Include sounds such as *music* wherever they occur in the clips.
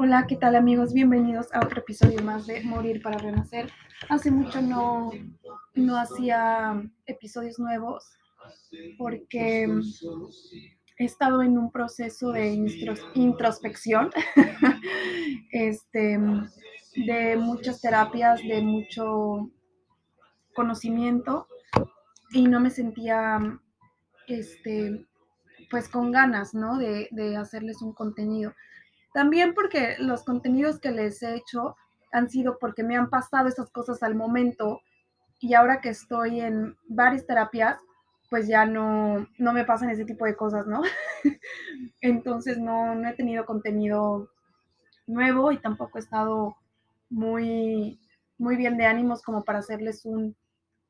Hola, ¿qué tal amigos? Bienvenidos a otro episodio más de Morir para Renacer. Hace mucho no, no hacía episodios nuevos porque he estado en un proceso de introspección, *laughs* este, de muchas terapias, de mucho conocimiento y no me sentía, este, pues con ganas, ¿no? De, de hacerles un contenido. También porque los contenidos que les he hecho han sido porque me han pasado esas cosas al momento y ahora que estoy en varias terapias, pues ya no, no me pasan ese tipo de cosas, ¿no? *laughs* Entonces no, no he tenido contenido nuevo y tampoco he estado muy, muy bien de ánimos como para hacerles un,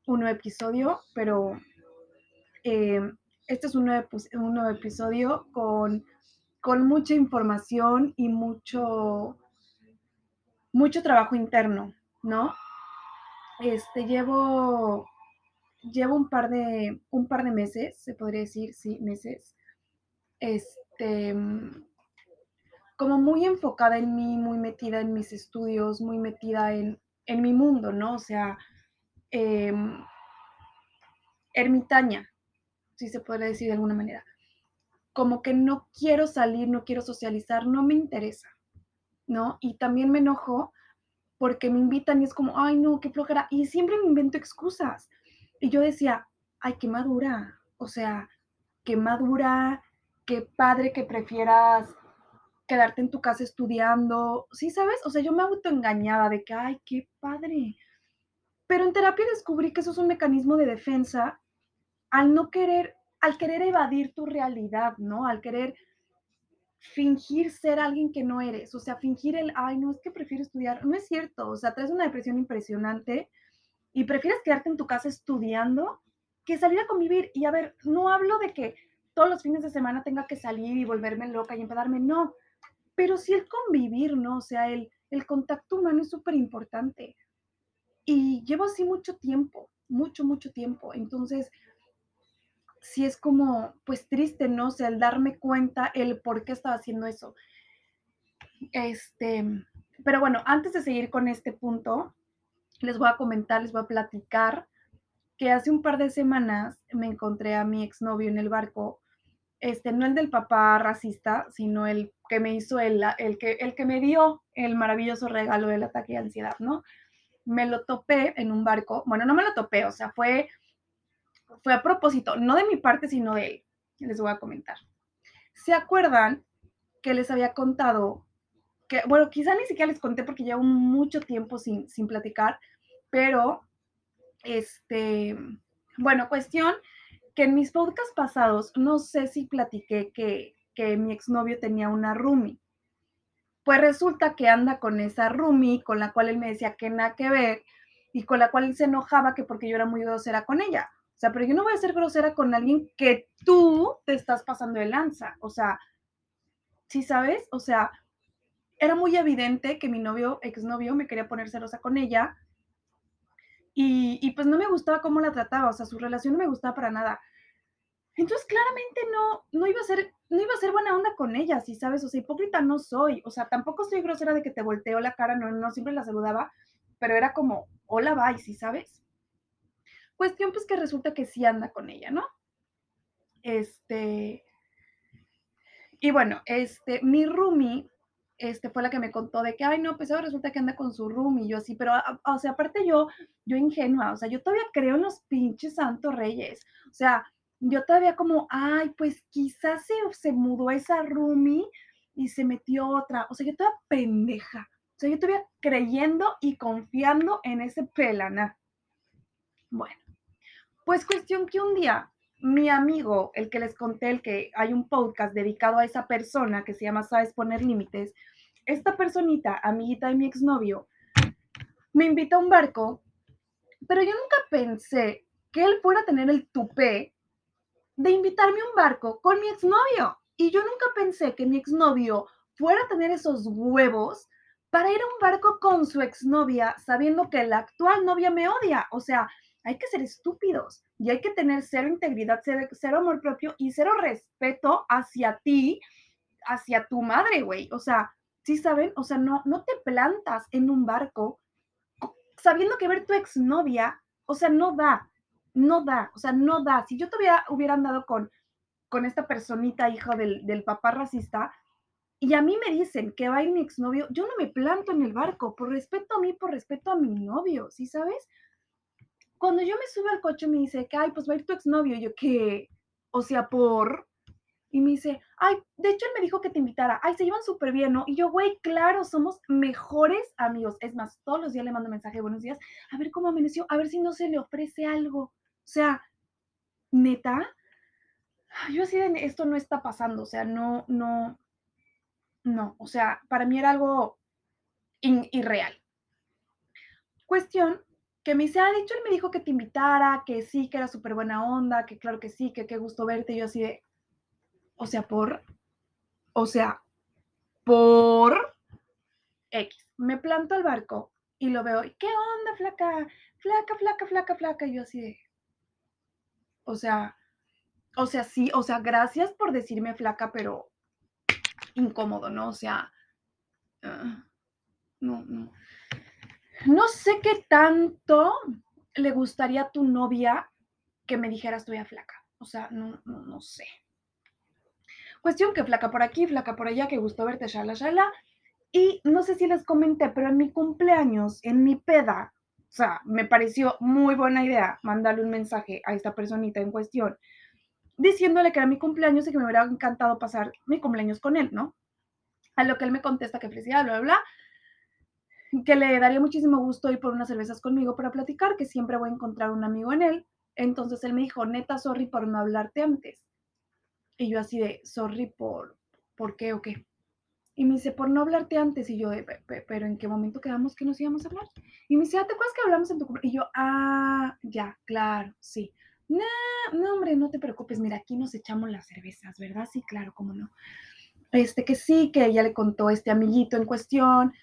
un nuevo episodio, pero eh, este es un nuevo, un nuevo episodio con con mucha información y mucho, mucho trabajo interno, ¿no? Este, llevo, llevo un par de, un par de meses, se podría decir, sí, meses, este, como muy enfocada en mí, muy metida en mis estudios, muy metida en, en mi mundo, ¿no? O sea, em, ermitaña, si se podría decir de alguna manera como que no quiero salir, no quiero socializar, no me interesa, ¿no? Y también me enojo porque me invitan y es como, ay, no, qué flojera. Y siempre me invento excusas. Y yo decía, ay, qué madura. O sea, qué madura, qué padre que prefieras quedarte en tu casa estudiando. ¿Sí sabes? O sea, yo me autoengañaba de que, ay, qué padre. Pero en terapia descubrí que eso es un mecanismo de defensa al no querer al querer evadir tu realidad, ¿no? Al querer fingir ser alguien que no eres, o sea, fingir el, ay, no, es que prefiero estudiar, no es cierto, o sea, traes una depresión impresionante y prefieres quedarte en tu casa estudiando que salir a convivir. Y a ver, no hablo de que todos los fines de semana tenga que salir y volverme loca y empedarme, no, pero sí el convivir, ¿no? O sea, el, el contacto humano es súper importante. Y llevo así mucho tiempo, mucho, mucho tiempo. Entonces, sí es como, pues triste, ¿no? O sea, el darme cuenta el por qué estaba haciendo eso. Este, pero bueno, antes de seguir con este punto, les voy a comentar, les voy a platicar que hace un par de semanas me encontré a mi exnovio en el barco, este, no el del papá racista, sino el que me hizo el, el, que, el que me dio el maravilloso regalo del ataque de ansiedad, ¿no? Me lo topé en un barco, bueno, no me lo topé, o sea, fue fue a propósito, no de mi parte, sino de él. Les voy a comentar. ¿Se acuerdan que les había contado que, bueno, quizá ni siquiera les conté porque llevo mucho tiempo sin, sin platicar, pero, este, bueno, cuestión que en mis podcasts pasados, no sé si platiqué que, que mi exnovio tenía una roomie. Pues resulta que anda con esa roomie con la cual él me decía que nada que ver y con la cual él se enojaba que porque yo era muy grosera con ella. O sea, pero yo no voy a ser grosera con alguien que tú te estás pasando de lanza. O sea, ¿sí sabes? O sea, era muy evidente que mi novio, exnovio, me quería poner celosa con ella. Y, pues no me gustaba cómo la trataba, o sea, su relación no me gustaba para nada. Entonces, claramente no, no iba a ser, no iba a ser buena onda con ella, ¿sí sabes? O sea, hipócrita no soy. O sea, tampoco soy grosera de que te volteo la cara, no, no siempre la saludaba, pero era como, hola, bye, ¿sí sabes? Cuestión pues que resulta que sí anda con ella, ¿no? Este, y bueno, este, mi roomie, este, fue la que me contó de que, ay, no, pues ahora resulta que anda con su roomie, yo así, pero, o sea, aparte yo, yo ingenua, o sea, yo todavía creo en los pinches santos reyes, o sea, yo todavía como, ay, pues quizás se, se mudó esa roomie y se metió otra, o sea, yo todavía pendeja, o sea, yo todavía creyendo y confiando en ese pelana. Bueno, pues cuestión que un día mi amigo, el que les conté, el que hay un podcast dedicado a esa persona que se llama Sabes poner límites, esta personita, amiguita de mi exnovio, me invita a un barco, pero yo nunca pensé que él fuera a tener el tupé de invitarme a un barco con mi exnovio. Y yo nunca pensé que mi exnovio fuera a tener esos huevos para ir a un barco con su exnovia sabiendo que la actual novia me odia. O sea, hay que ser estúpidos y hay que tener cero integridad, cero, amor propio y cero respeto hacia ti, hacia tu madre, güey. O sea, ¿Sí saben? O sea, no, no te plantas en un barco sabiendo que ver tu exnovia, o sea, no da, no da, o sea, no da. Si yo todavía hubiera andado con, con esta personita, hijo del, del papá racista, y a mí me dicen que va a ir mi exnovio, yo no me planto en el barco, por respeto a mí, por respeto a mi novio, ¿sí sabes? Cuando yo me subo al coche me dice que, ay, pues va a ir tu exnovio, yo que, o sea, por, y me dice, ay, de hecho él me dijo que te invitara, ay, se llevan súper bien, ¿no? Y yo, güey, claro, somos mejores amigos. Es más, todos los días le mando mensaje, buenos días, a ver cómo amaneció, a ver si no se le ofrece algo. O sea, neta, yo así de, esto no está pasando, o sea, no, no, no, o sea, para mí era algo irreal. Cuestión que me dice, ah, de hecho él me dijo que te invitara, que sí, que era súper buena onda, que claro que sí, que qué gusto verte. Y yo así de, o sea, por, o sea, por X. Me planto al barco y lo veo, ¿qué onda, flaca? Flaca, flaca, flaca, flaca. Y yo así de, o sea, o sea, sí, o sea, gracias por decirme flaca, pero incómodo, ¿no? O sea, ah, no, no. No sé qué tanto le gustaría a tu novia que me dijeras estoy a flaca. O sea, no, no, no sé. Cuestión que flaca por aquí, flaca por allá, que gustó verte, shala, shala. Y no sé si les comenté, pero en mi cumpleaños, en mi peda, o sea, me pareció muy buena idea mandarle un mensaje a esta personita en cuestión, diciéndole que era mi cumpleaños y que me hubiera encantado pasar mi cumpleaños con él, ¿no? A lo que él me contesta que felicidad, bla, bla, bla, que le daría muchísimo gusto ir por unas cervezas conmigo para platicar, que siempre voy a encontrar un amigo en él. Entonces él me dijo, neta, sorry por no hablarte antes. Y yo así de, sorry por, ¿por qué o qué? Y me dice, por no hablarte antes. Y yo, pero ¿en qué momento quedamos que nos íbamos a hablar? Y me dice, ah, ¿te acuerdas que hablamos en tu Y yo, ah, ya, claro, sí. No, hombre, no te preocupes. Mira, aquí nos echamos las cervezas, ¿verdad? Sí, claro, cómo no. Este, que sí, que ella le contó este amiguito en cuestión,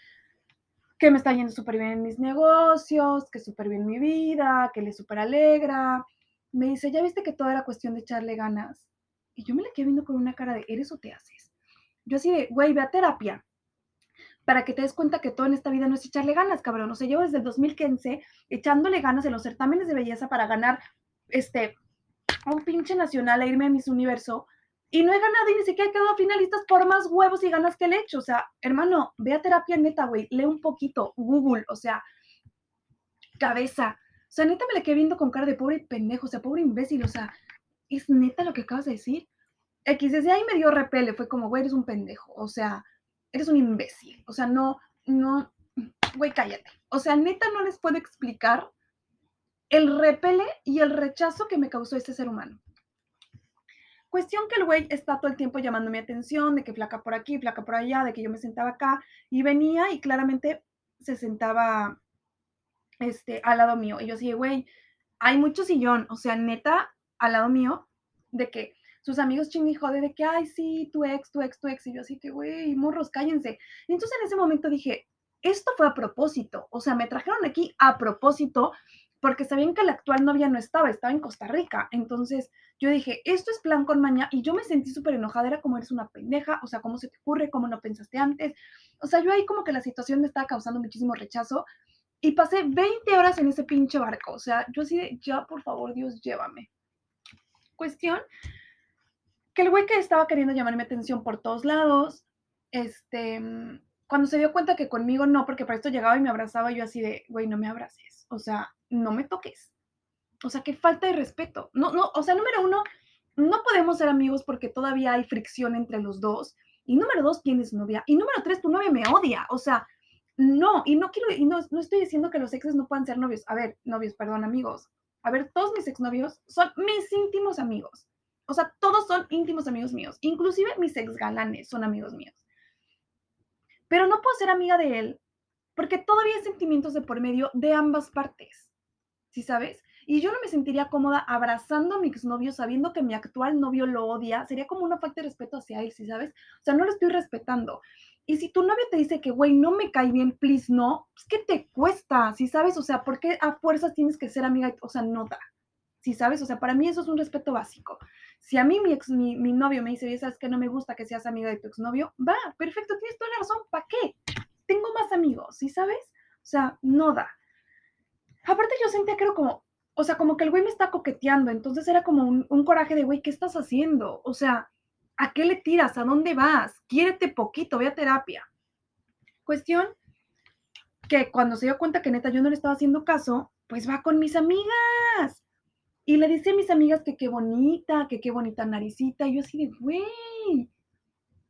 que me está yendo súper bien en mis negocios, que súper bien mi vida, que le súper alegra. Me dice, ¿ya viste que todo era cuestión de echarle ganas? Y yo me la quedé viendo con una cara de, ¿eres o te haces? Yo así de, güey, ve a terapia para que te des cuenta que todo en esta vida no es echarle ganas, cabrón. O sea, llevo desde el 2015 echándole ganas en los certámenes de belleza para ganar, este, un pinche nacional a irme a Miss Universo y no he ganado y ni siquiera he quedado finalistas por más huevos y ganas que le he hecho. O sea, hermano, ve a terapia neta, güey, lee un poquito, Google, o sea, cabeza. O sea, neta me la quedé viendo con cara de pobre pendejo, o sea, pobre imbécil, o sea, ¿es neta lo que acabas de decir? X desde ahí me dio repele, fue como, güey, eres un pendejo, o sea, eres un imbécil, o sea, no, no, güey, cállate. O sea, neta no les puedo explicar el repele y el rechazo que me causó este ser humano. Cuestión que el güey está todo el tiempo llamando mi atención, de que flaca por aquí, flaca por allá, de que yo me sentaba acá, y venía y claramente se sentaba este, al lado mío. Y yo así, güey, hay mucho sillón, o sea, neta, al lado mío de que sus amigos ching y jode de que, ay, sí, tu ex, tu ex, tu ex. Y yo así que, güey, morros, cállense. Y entonces en ese momento dije, esto fue a propósito. O sea, me trajeron aquí a propósito porque sabían que la actual novia no estaba, estaba en Costa Rica. Entonces yo dije, esto es plan con maña. Y yo me sentí súper enojada, era como eres una pendeja, o sea, ¿cómo se te ocurre? ¿Cómo no pensaste antes? O sea, yo ahí como que la situación me estaba causando muchísimo rechazo. Y pasé 20 horas en ese pinche barco. O sea, yo así de, ya, por favor, Dios, llévame. Cuestión que el güey que estaba queriendo llamar mi atención por todos lados, este, cuando se dio cuenta que conmigo no, porque para esto llegaba y me abrazaba, yo así de, güey, no me abraces, o sea, no me toques. O sea, qué falta de respeto. No, no, o sea, número uno, no podemos ser amigos porque todavía hay fricción entre los dos. Y número dos, tienes novia. Y número tres, tu novia me odia. O sea, no, y no quiero, y no, no estoy diciendo que los exes no puedan ser novios. A ver, novios, perdón, amigos. A ver, todos mis exnovios son mis íntimos amigos. O sea, todos son íntimos amigos míos. Inclusive mis exgalanes son amigos míos. Pero no puedo ser amiga de él porque todavía hay sentimientos de por medio de ambas partes. ¿Sí sabes? Y yo no me sentiría cómoda abrazando a mi exnovio sabiendo que mi actual novio lo odia. Sería como una falta de respeto hacia él, ¿sí sabes? O sea, no lo estoy respetando. Y si tu novio te dice que, güey, no me cae bien, please, no, pues ¿qué te cuesta? ¿Sí sabes? O sea, ¿por qué a fuerzas tienes que ser amiga? O sea, ¿sí sabes? O sea, para mí eso es un respeto básico. Si a mí mi, ex, mi, mi novio me dice, sabes que no me gusta que seas amiga de tu exnovio, va, perfecto, tienes toda la razón, ¿para qué? Tengo más amigos, ¿sí sabes? O sea, no da. Aparte yo sentía que era como, o sea, como que el güey me está coqueteando, entonces era como un, un coraje de, güey, ¿qué estás haciendo? O sea, ¿a qué le tiras? ¿A dónde vas? Quiérete poquito, ve a terapia. Cuestión que cuando se dio cuenta que neta yo no le estaba haciendo caso, pues va con mis amigas. Y le dice a mis amigas que qué bonita, que qué bonita naricita. Y yo así de, güey,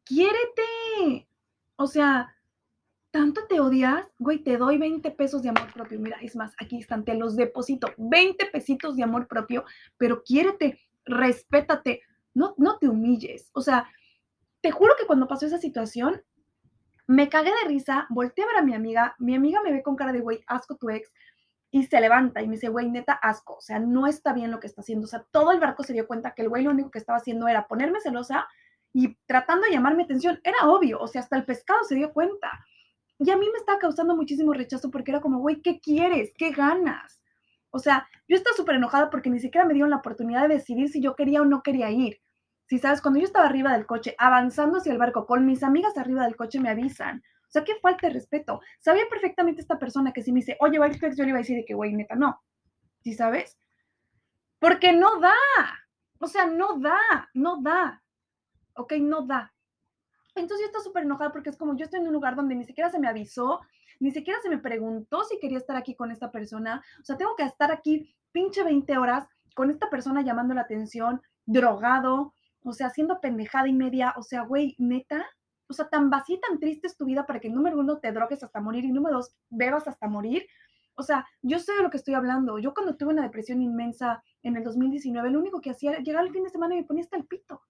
quiérete. O sea, ¿tanto te odias? Güey, te doy 20 pesos de amor propio. Mira, es más, aquí están, te los deposito. 20 pesitos de amor propio, pero quiérete, respétate, no, no te humilles. O sea, te juro que cuando pasó esa situación, me cagué de risa, volteé a ver a mi amiga, mi amiga me ve con cara de, güey, asco tu ex, y se levanta y me dice, güey, neta, asco, o sea, no está bien lo que está haciendo. O sea, todo el barco se dio cuenta que el güey lo único que estaba haciendo era ponerme celosa y tratando de llamar mi atención. Era obvio, o sea, hasta el pescado se dio cuenta. Y a mí me estaba causando muchísimo rechazo porque era como, güey, ¿qué quieres? ¿Qué ganas? O sea, yo estaba súper enojada porque ni siquiera me dieron la oportunidad de decidir si yo quería o no quería ir. Si sabes, cuando yo estaba arriba del coche, avanzando hacia el barco, con mis amigas arriba del coche me avisan. Sea, qué falta de respeto. Sabía perfectamente esta persona que si me dice, oye, va yo le iba a decir de que, güey, neta, no. ¿Sí sabes? Porque no da. O sea, no da, no da. Ok, no da. Entonces yo estoy súper enojada porque es como yo estoy en un lugar donde ni siquiera se me avisó, ni siquiera se me preguntó si quería estar aquí con esta persona. O sea, tengo que estar aquí pinche 20 horas con esta persona llamando la atención, drogado, o sea, haciendo pendejada y media. O sea, güey, neta, o sea, tan vacía y tan triste es tu vida para que número uno te drogues hasta morir y número dos bebas hasta morir. O sea, yo sé de lo que estoy hablando. Yo cuando tuve una depresión inmensa en el 2019, lo único que hacía era llegar el fin de semana y me ponía hasta el pito.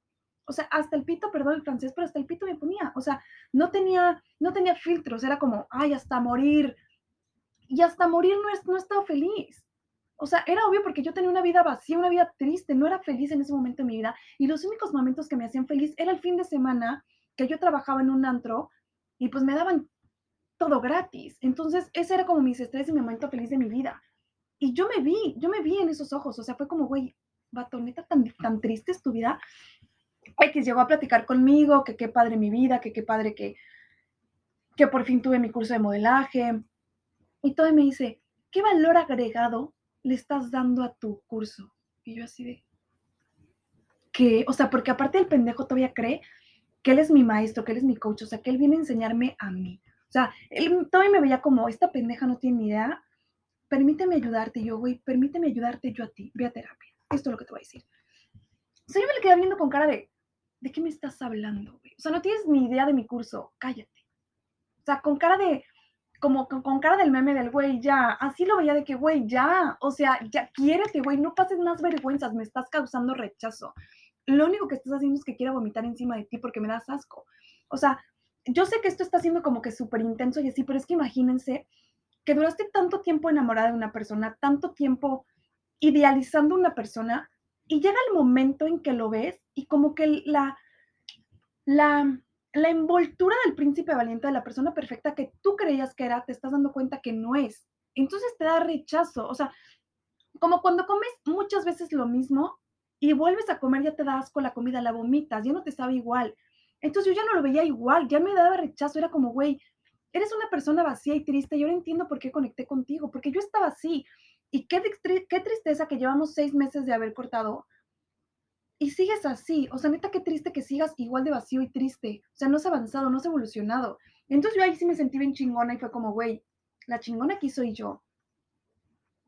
O sea, hasta el pito, perdón el francés, pero hasta el pito me ponía. O sea, no tenía, no tenía filtros. Era como, ay, hasta morir. Y hasta morir no, es, no estaba feliz. O sea, era obvio porque yo tenía una vida vacía, una vida triste, no era feliz en ese momento de mi vida. Y los únicos momentos que me hacían feliz era el fin de semana que yo trabajaba en un antro y pues me daban todo gratis. Entonces, ese era como mis estrés y mi momento feliz de mi vida. Y yo me vi, yo me vi en esos ojos, o sea, fue como, güey, batoneta, tan, tan triste es tu vida. que llegó a platicar conmigo, que qué padre mi vida, que qué padre que, que por fin tuve mi curso de modelaje. Y todo me dice, ¿qué valor agregado le estás dando a tu curso? Y yo así de, ¿qué? O sea, porque aparte el pendejo todavía cree que él es mi maestro, que él es mi coach, o sea, que él viene a enseñarme a mí. O sea, él todavía me veía como, esta pendeja no tiene ni idea, permíteme ayudarte. yo, güey, permíteme ayudarte yo a ti, ve a terapia. Esto es lo que te voy a decir. O sea, yo me le quedé viendo con cara de, ¿de qué me estás hablando, güey? O sea, no tienes ni idea de mi curso, cállate. O sea, con cara de, como con, con cara del meme del güey, ya, así lo veía de que, güey, ya, o sea, ya, quiérete, güey, no pases más vergüenzas, me estás causando rechazo lo único que estás haciendo es que quiero vomitar encima de ti porque me das asco. O sea, yo sé que esto está siendo como que súper intenso y así, pero es que imagínense que duraste tanto tiempo enamorada de una persona, tanto tiempo idealizando una persona y llega el momento en que lo ves y como que la, la, la envoltura del príncipe valiente, de la persona perfecta que tú creías que era, te estás dando cuenta que no es. Entonces te da rechazo. O sea, como cuando comes muchas veces lo mismo y vuelves a comer, ya te da asco la comida, la vomitas, ya no te sabe igual. Entonces yo ya no lo veía igual, ya me daba rechazo, era como, güey, eres una persona vacía y triste, y ahora entiendo por qué conecté contigo, porque yo estaba así. Y qué, qué tristeza que llevamos seis meses de haber cortado y sigues así. O sea, neta, qué triste que sigas igual de vacío y triste. O sea, no has avanzado, no has evolucionado. Entonces yo ahí sí me sentí bien chingona y fue como, güey, la chingona aquí soy yo.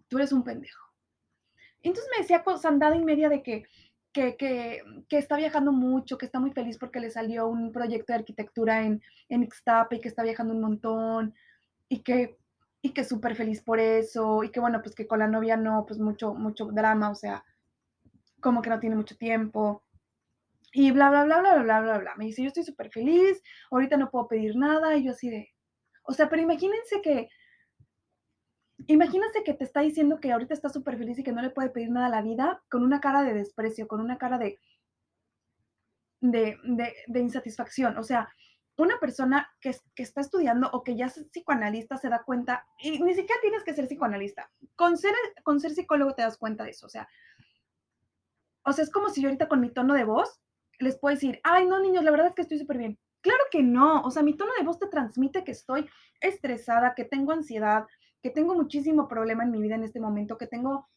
Tú eres un pendejo. Entonces me decía andada y media de que, que, que, que, está viajando mucho, que está muy feliz porque le salió un proyecto de arquitectura en, en Ixtapa y que está viajando un montón y que, y que súper feliz por eso y que bueno, pues que con la novia no, pues mucho, mucho drama, o sea, como que no tiene mucho tiempo. Y bla, bla, bla, bla, bla, bla, bla. Me dice, yo estoy súper feliz, ahorita no puedo pedir nada. Y yo así de, o sea, pero imagínense que imagínate que te está diciendo que ahorita está súper feliz y que no le puede pedir nada a la vida con una cara de desprecio, con una cara de, de, insatisfacción. O sea, una persona que, que, está estudiando o que ya es psicoanalista se da cuenta, y ni siquiera tienes que ser psicoanalista, con ser, con ser psicólogo te das cuenta de eso. O sea, O sea, es como si yo ahorita con mi tono de voz les puedo decir, ay, no, niños, la verdad es que estoy súper bien. Claro que no, o sea, mi tono de voz te transmite que estoy estresada, que tengo ansiedad, que tengo muchísimo problema en mi vida en este momento, que tengo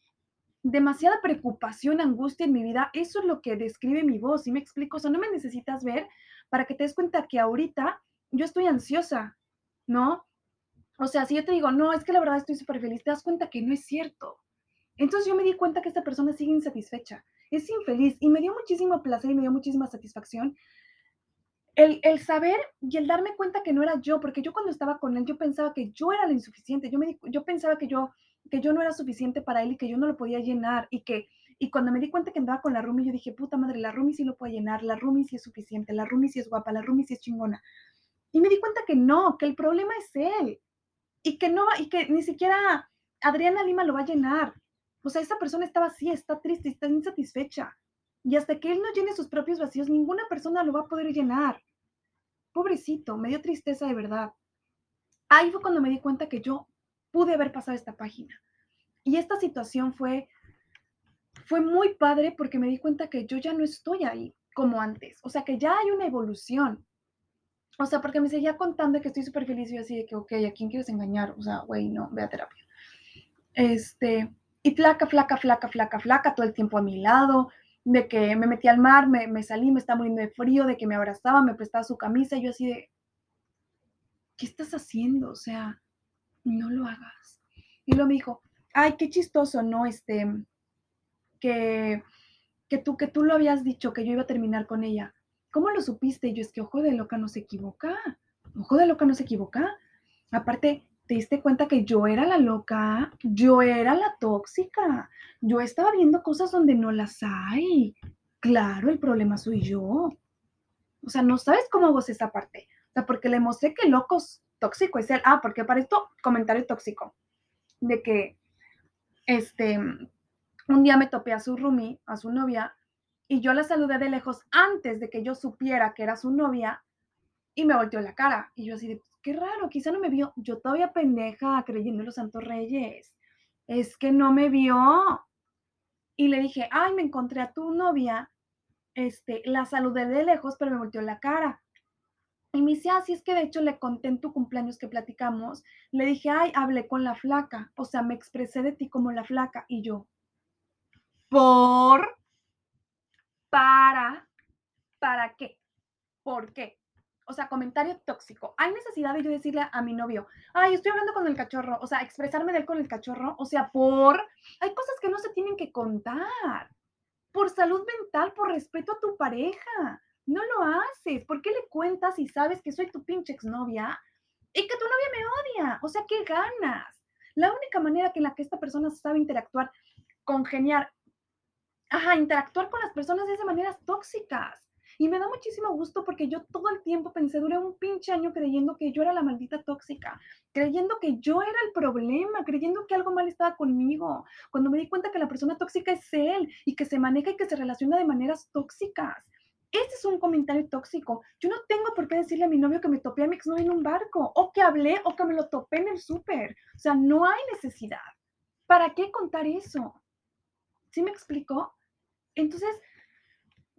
demasiada preocupación, angustia en mi vida. Eso es lo que describe mi voz, ¿sí me explico? O sea, no me necesitas ver para que te des cuenta que ahorita yo estoy ansiosa, ¿no? O sea, si yo te digo, no, es que la verdad estoy súper feliz, te das cuenta que no es cierto. Entonces yo me di cuenta que esta persona sigue insatisfecha, es infeliz y me dio muchísimo placer y me dio muchísima satisfacción el, el, saber y el darme cuenta que no era yo, porque yo cuando estaba con él, yo pensaba que yo era la insuficiente, yo, me yo pensaba que yo, que yo no era suficiente para él y que yo no lo podía llenar y que, y cuando me di cuenta que andaba con la Rumi, yo dije, puta madre, la Rumi sí lo puede llenar, la Rumi sí es suficiente, la Rumi sí es guapa, la Rumi sí es chingona. Y me di cuenta que no, que el problema es él y que no, y que ni siquiera Adriana Lima lo va a llenar. O sea, esa persona estaba así, está triste, está insatisfecha. Y hasta que él no llene sus propios vacíos, ninguna persona lo va a poder llenar. Pobrecito, me dio tristeza de verdad. Ahí fue cuando me di cuenta que yo pude haber pasado esta página. Y esta situación fue, fue muy padre porque me di cuenta que yo ya no estoy ahí como antes. O sea, que ya hay una evolución. O sea, porque me seguía contando que estoy súper feliz y yo así de que, ok, ¿a quién quieres engañar? O sea, güey, no, ve a terapia. Este, y flaca, flaca, flaca, flaca, flaca, todo el tiempo a mi lado, de que me metí al mar, me, salí, me estaba muriendo de frío, de que me abrazaba, me prestaba su camisa, yo así de, ¿qué estás haciendo? O sea, no lo hagas. Y luego me dijo, ay, qué chistoso, ¿no? Este, que, que, tú, que tú lo habías dicho, que yo iba a terminar con ella. ¿Cómo lo supiste? Y yo es que ojo de loca no se equivoca. Ojo de loca no se equivoca. Aparte, te diste cuenta que yo era la loca, yo era la tóxica, yo estaba viendo cosas donde no las hay. Claro, el problema soy yo. O sea, no sabes cómo vos esa parte. O sea, porque le mostré que locos tóxico es él. Ah, porque para esto, comentario tóxico. De que, este, un día me topé a su roomie, a su novia, y yo la saludé de lejos antes de que yo supiera que era su novia, y me volteó la cara. Y yo así de, qué raro, quizá no me vio. Yo todavía pendeja creyendo en los santos reyes. Es que no me vio. Y le dije, ay, me encontré a tu novia. Este, la saludé de lejos, pero me volteó la cara. Y me dice, así ah, es que de hecho le conté en tu cumpleaños que platicamos. Le dije, ay, hablé con la flaca. O sea, me expresé de ti como la flaca. Y yo, ¿por? ¿Para? ¿Para qué? ¿Por qué? O sea, comentario tóxico. Hay necesidad de yo decirle a mi novio, ay, estoy hablando con el cachorro, o sea, expresarme de él con el cachorro, o sea, por, hay cosas que no se tienen que contar. Por salud mental, por respeto a tu pareja. No lo haces. ¿Por qué le cuentas si sabes que soy tu pinche exnovia y que tu novia me odia? O sea, ¿qué ganas? La única manera en la que esta persona sabe interactuar, congeniar, ajá, interactuar con las personas es de maneras tóxicas. Y me da muchísimo gusto porque yo todo el tiempo pensé, duré un pinche año creyendo que yo era la maldita tóxica, creyendo que yo era el problema, creyendo que algo mal estaba conmigo. Cuando me di cuenta que la persona tóxica es él y que se maneja y que se relaciona de maneras tóxicas. Este es un comentario tóxico. Yo no tengo por qué decirle a mi novio que me topé a mi exnovio en un barco, o que hablé, o que me lo topé en el súper. O sea, no hay necesidad. ¿Para qué contar eso? ¿Sí me explicó? Entonces,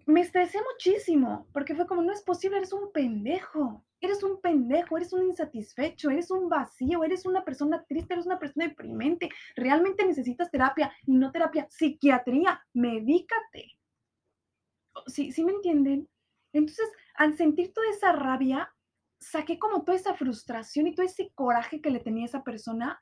me estresé muchísimo, porque fue como, no es posible, eres un pendejo, eres un pendejo, eres un insatisfecho, eres un vacío, eres una persona triste, eres una persona deprimente, realmente necesitas terapia y no terapia, psiquiatría, medícate. ¿Sí, ¿Sí me entienden? Entonces, al sentir toda esa rabia, saqué como toda esa frustración y todo ese coraje que le tenía a esa persona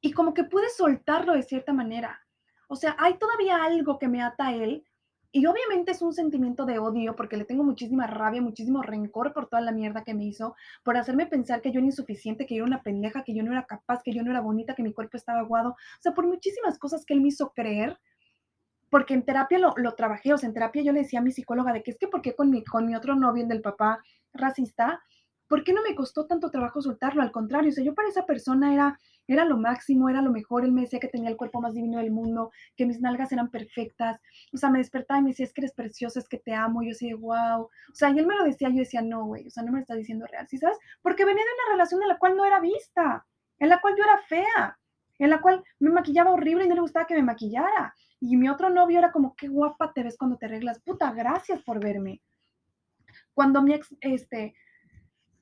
y como que pude soltarlo de cierta manera. O sea, hay todavía algo que me ata a él, y obviamente es un sentimiento de odio porque le tengo muchísima rabia, muchísimo rencor por toda la mierda que me hizo, por hacerme pensar que yo era insuficiente, que yo era una pendeja, que yo no era capaz, que yo no era bonita, que mi cuerpo estaba aguado. O sea, por muchísimas cosas que él me hizo creer, porque en terapia lo, lo trabajé, o sea, en terapia yo le decía a mi psicóloga de que es que porque con mi, con mi otro novio, el del papá racista, ¿por qué no me costó tanto trabajo soltarlo? Al contrario, o sea, yo para esa persona era, era lo máximo, era lo mejor. Él me decía que tenía el cuerpo más divino del mundo, que mis nalgas eran perfectas. O sea, me despertaba y me decía, es que eres preciosa, es que te amo. Y yo decía, wow. O sea, y él me lo decía, yo decía, no, güey, o sea, no me lo está diciendo real, ¿sí sabes? Porque venía de una relación en la cual no era vista, en la cual yo era fea. en la cual me maquillaba horrible y no le gustaba que me maquillara. Y mi otro novio era como, qué guapa te ves cuando te arreglas. Puta, gracias por verme. Cuando mi ex, este,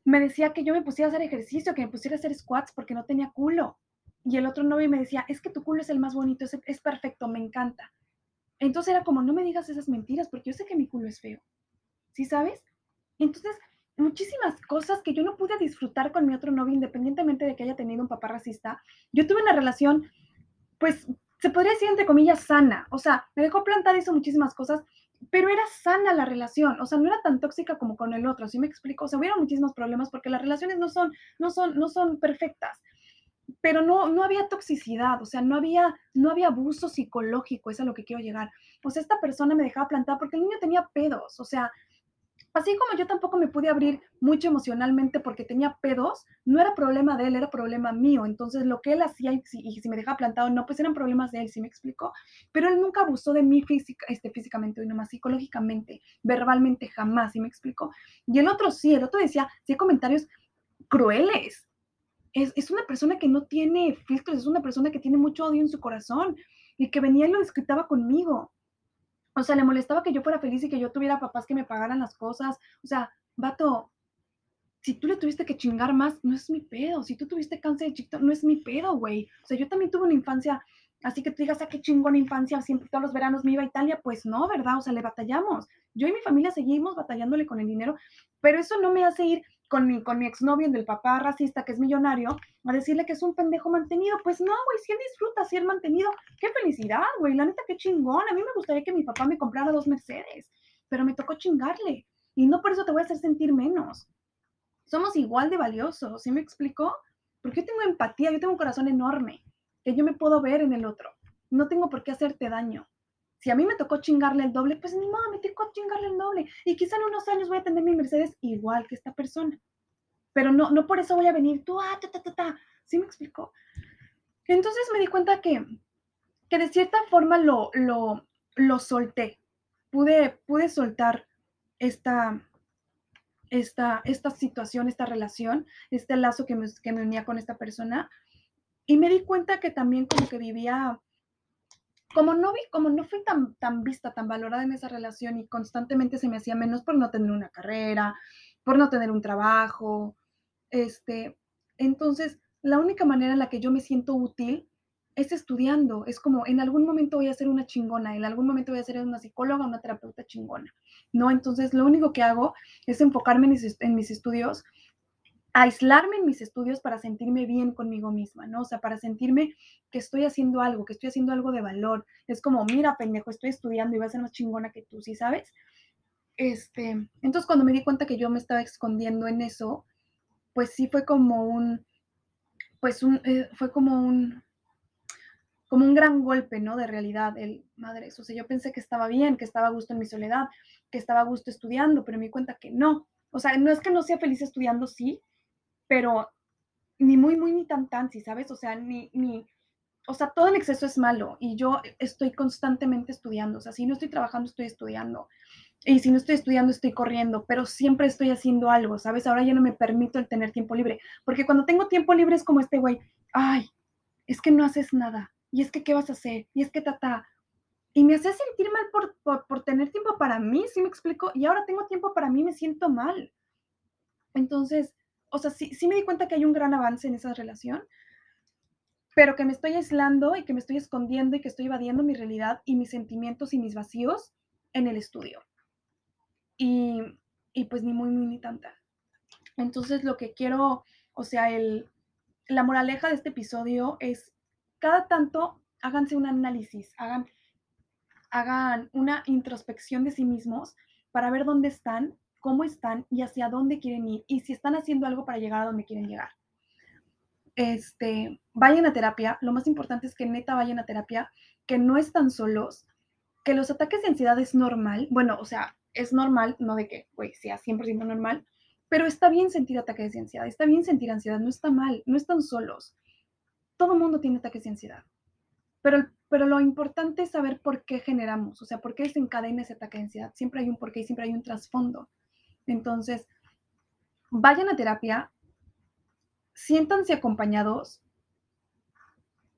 me decía que yo me pusiera a hacer ejercicio, que me pusiera a hacer squats porque no tenía culo. Y el otro novio me decía, es que tu culo es el más bonito, es, es perfecto, me encanta. Entonces era como, no me digas esas mentiras porque yo sé que mi culo es feo. ¿Sí sabes? Entonces, muchísimas cosas que yo no pude disfrutar con mi otro novio, independientemente de que haya tenido un papá racista. Yo tuve una relación, pues, se podría decir entre comillas sana. O sea, me dejó plantada, hizo muchísimas cosas, pero era sana la relación. O sea, no era tan tóxica como con el otro. ¿Sí me explico? O sea, hubo muchísimos problemas porque las relaciones no son, no son, no son perfectas. Pero no, no había toxicidad, o sea, no había, no había abuso psicológico, es a lo que quiero llegar. O sea, esta persona me dejaba plantada porque el niño tenía pedos, o sea, Así como yo tampoco me pude abrir mucho emocionalmente porque tenía pedos, no era problema de él, era problema mío. Entonces, lo que él hacía y si, me dejaba plantado, no, pues eran problemas de él, ¿sí me explicó? Pero él nunca abusó de mí física, este, físicamente, y nomás psicológicamente, verbalmente, jamás, ¿sí me explicó? Y el otro sí, el otro decía, sí, comentarios crueles. Es, es una persona que no tiene filtros, es una persona que tiene mucho odio en su corazón y que venía y lo discutaba conmigo. O sea, le molestaba que yo fuera feliz y que yo tuviera papás que me pagaran las cosas. O sea, vato, si tú le tuviste que chingar más, no es mi pedo. Si tú tuviste cáncer de chiquito, no es mi pedo, güey. O sea, yo también tuve una infancia, así que tú digas, ah, qué chingón infancia, siempre todos los veranos me iba a Italia. Pues no, ¿verdad? O sea, le batallamos. Yo y mi familia seguimos batallándole con el dinero, pero eso no me hace ir con mi, con mi exnovio del papá racista que es millonario, a decirle que es un pendejo mantenido. Pues no, güey, si él disfruta, él mantenido, qué felicidad, güey, la neta, qué chingón. A mí me gustaría que mi papá me comprara dos Mercedes, pero me tocó chingarle. Y no por eso te voy a hacer sentir menos. Somos igual de valiosos, ¿sí me explico? Porque yo tengo empatía, yo tengo un corazón enorme, que yo me puedo ver en el otro. No tengo por qué hacerte daño. Si a mí me tocó chingarle el doble, pues ni me tocó chingarle el doble. Y quizá en unos años voy a tener mi Mercedes igual que esta persona. Pero no, no por eso voy a venir tú, ah, ta, ta, ta, ta. ¿Sí me explicó? Entonces me di cuenta que, que de cierta forma lo, lo, lo solté. Pude, pude soltar esta, esta, esta situación, esta relación, este lazo que me, que me unía con esta persona. Y me di cuenta que también como que vivía como no vi, como no fui tan, tan vista, tan valorada en esa relación y constantemente se me hacía menos por no tener una carrera, por no tener un trabajo, este, entonces la única manera en la que yo me siento útil es estudiando, es como en algún momento voy a ser una chingona, en algún momento voy a ser una psicóloga, una terapeuta chingona, ¿no? Entonces lo único que hago es enfocarme en mis, en mis estudios aislarme en mis estudios para sentirme bien conmigo misma, ¿no? O sea, para sentirme que estoy haciendo algo, que estoy haciendo algo de valor. Es como, mira, pendejo, estoy estudiando y voy a ser más chingona que tú, ¿sí sabes? Este, entonces cuando me di cuenta que yo me estaba escondiendo en eso, pues sí fue como un, pues un, eh, fue como un, como un gran golpe, ¿no? De realidad, el madre, o sea, yo pensé que estaba bien, que estaba a gusto en mi soledad, que estaba a gusto estudiando, pero me di cuenta que no. O sea, no es que no sea feliz estudiando, sí, pero ni muy, muy, ni tan, tan, si sabes, o sea, ni, ni, o sea, todo el exceso es malo y yo estoy constantemente estudiando, o sea, si no estoy trabajando, estoy estudiando. Y si no estoy estudiando, estoy corriendo, pero siempre estoy haciendo algo, ¿sabes? Ahora ya no me permito el tener tiempo libre, porque cuando tengo tiempo libre es como este güey, ay, es que no haces nada, y es que qué vas a hacer, y es que tata. Y me hace sentir mal por, por, por tener tiempo para mí, ¿sí me explico? Y ahora tengo tiempo para mí, me siento mal. Entonces, o sea, sí, sí me di cuenta que hay un gran avance en esa relación, pero que me estoy aislando y que me estoy escondiendo y que estoy evadiendo mi realidad y mis sentimientos y mis vacíos en el estudio. Y, y pues ni muy, muy, ni tanta. Entonces lo que quiero, o sea, el, la moraleja de este episodio es, cada tanto háganse un análisis, hagan, hagan una introspección de sí mismos para ver dónde están cómo están y hacia dónde quieren ir y si están haciendo algo para llegar a donde quieren llegar. Este, vayan a terapia, lo más importante es que neta vayan a terapia, que no están solos, que los ataques de ansiedad es normal, bueno, o sea, es normal, no de que, güey, sea 100% normal, pero está bien sentir ataques de ansiedad, está bien sentir ansiedad, no está mal, no están solos. Todo mundo tiene ataques de ansiedad. Pero, pero lo importante es saber por qué generamos, o sea, por qué desencadena ese ataque de ansiedad. Siempre hay un porqué y siempre hay un trasfondo. Entonces, vayan a terapia, siéntanse acompañados,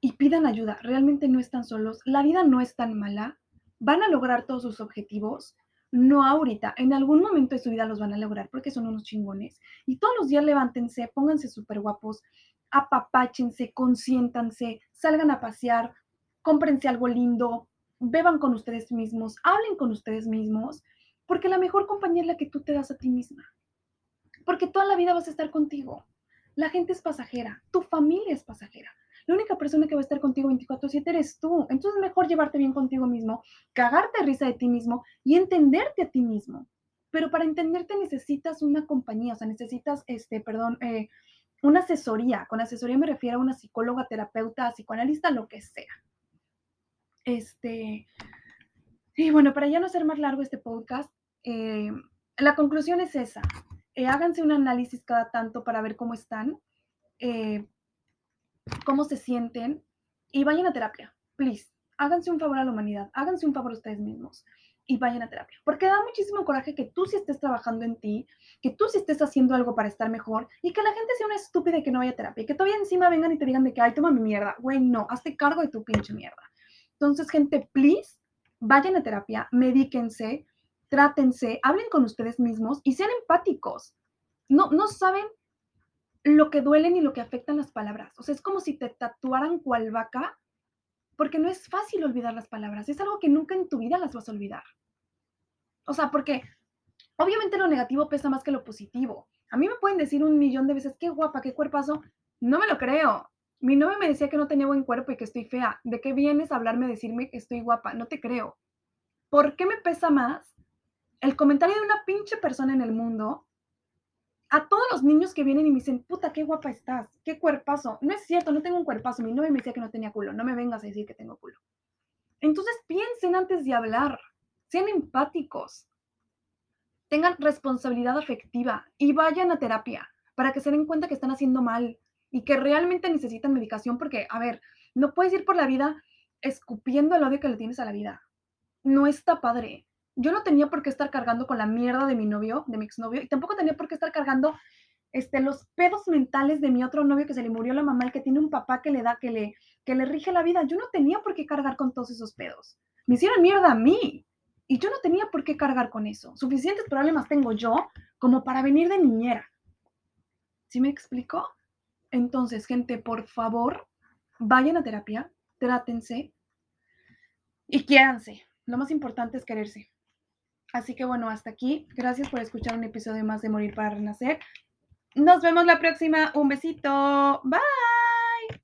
y pidan ayuda. Realmente no están solos. La vida no es tan mala. Van a lograr todos sus objetivos. No ahorita, en algún momento de su vida los van a lograr porque son unos chingones. Y todos los días levántense, pónganse súper guapos, apapáchense, consiéntanse, salgan a pasear, cómprense algo lindo, beban con ustedes mismos, hablen con ustedes mismos, porque la mejor compañía es la que tú te das a ti misma. Porque toda la vida vas a estar contigo. La gente es pasajera, tu familia es pasajera. La única persona que va a estar contigo 24/7 eres tú. Entonces mejor llevarte bien contigo mismo, cagarte a risa de ti mismo y entenderte a ti mismo. Pero para entenderte necesitas una compañía, o sea, necesitas, este, perdón, eh, una asesoría. Con asesoría me refiero a una psicóloga, terapeuta, psicoanalista, lo que sea. Este, y bueno, para ya no hacer más largo este podcast, eh, la conclusión es esa. Eh, háganse un análisis cada tanto para ver cómo están, eh, cómo se sienten y vayan a terapia, please. Háganse un favor a la humanidad, háganse un favor a ustedes mismos y vayan a terapia. Porque da muchísimo coraje que tú sí estés trabajando en ti, que tú sí estés haciendo algo para estar mejor y que la gente sea una estúpida y que no vaya terapia. Y que todavía encima vengan y te digan de que, ay, toma mi mierda. Güey, no, hazte cargo de tu pinche mierda. Entonces, gente, please, vayan a terapia, medíquense, trátense, hablen con ustedes mismos y sean empáticos. No, no saben lo que duelen y lo que afectan las palabras. O sea, es como si te tatuaran cual vaca, porque no es fácil olvidar las palabras. Es algo que nunca en tu vida las vas a olvidar. O sea, porque obviamente lo negativo pesa más que lo positivo. A mí me pueden decir un millón de veces, qué guapa, qué cuerpazo. No me lo creo. Mi novio me decía que no tenía buen cuerpo y que estoy fea. ¿De qué vienes a hablarme, decirme que estoy guapa? No te creo. ¿Por qué me pesa más el comentario de una pinche persona en el mundo a todos los niños que vienen y me dicen, puta, qué guapa estás, qué cuerpazo? No es cierto, no tengo un cuerpazo. Mi novio me decía que no tenía culo. No me vengas a decir que tengo culo. Entonces piensen antes de hablar. Sean empáticos. Tengan responsabilidad afectiva y vayan a terapia para que se den cuenta que están haciendo mal, y que realmente necesitan medicación porque, a ver, no puedes ir por la vida escupiendo el odio que le tienes a la vida. No está padre. Yo no tenía por qué estar cargando con la mierda de mi novio, de mi exnovio, y tampoco tenía por qué estar cargando este, los pedos mentales de mi otro novio que se le murió la mamá y que tiene un papá que le da, que le, que le rige la vida. Yo no tenía por qué cargar con todos esos pedos. Me hicieron mierda a mí. Y yo no tenía por qué cargar con eso. Suficientes problemas tengo yo como para venir de niñera. ¿Sí me explico? Entonces, gente, por favor, vayan a terapia, trátense y quiéranse. Lo más importante es quererse. Así que bueno, hasta aquí. Gracias por escuchar un episodio más de Morir para Renacer. Nos vemos la próxima. Un besito. Bye.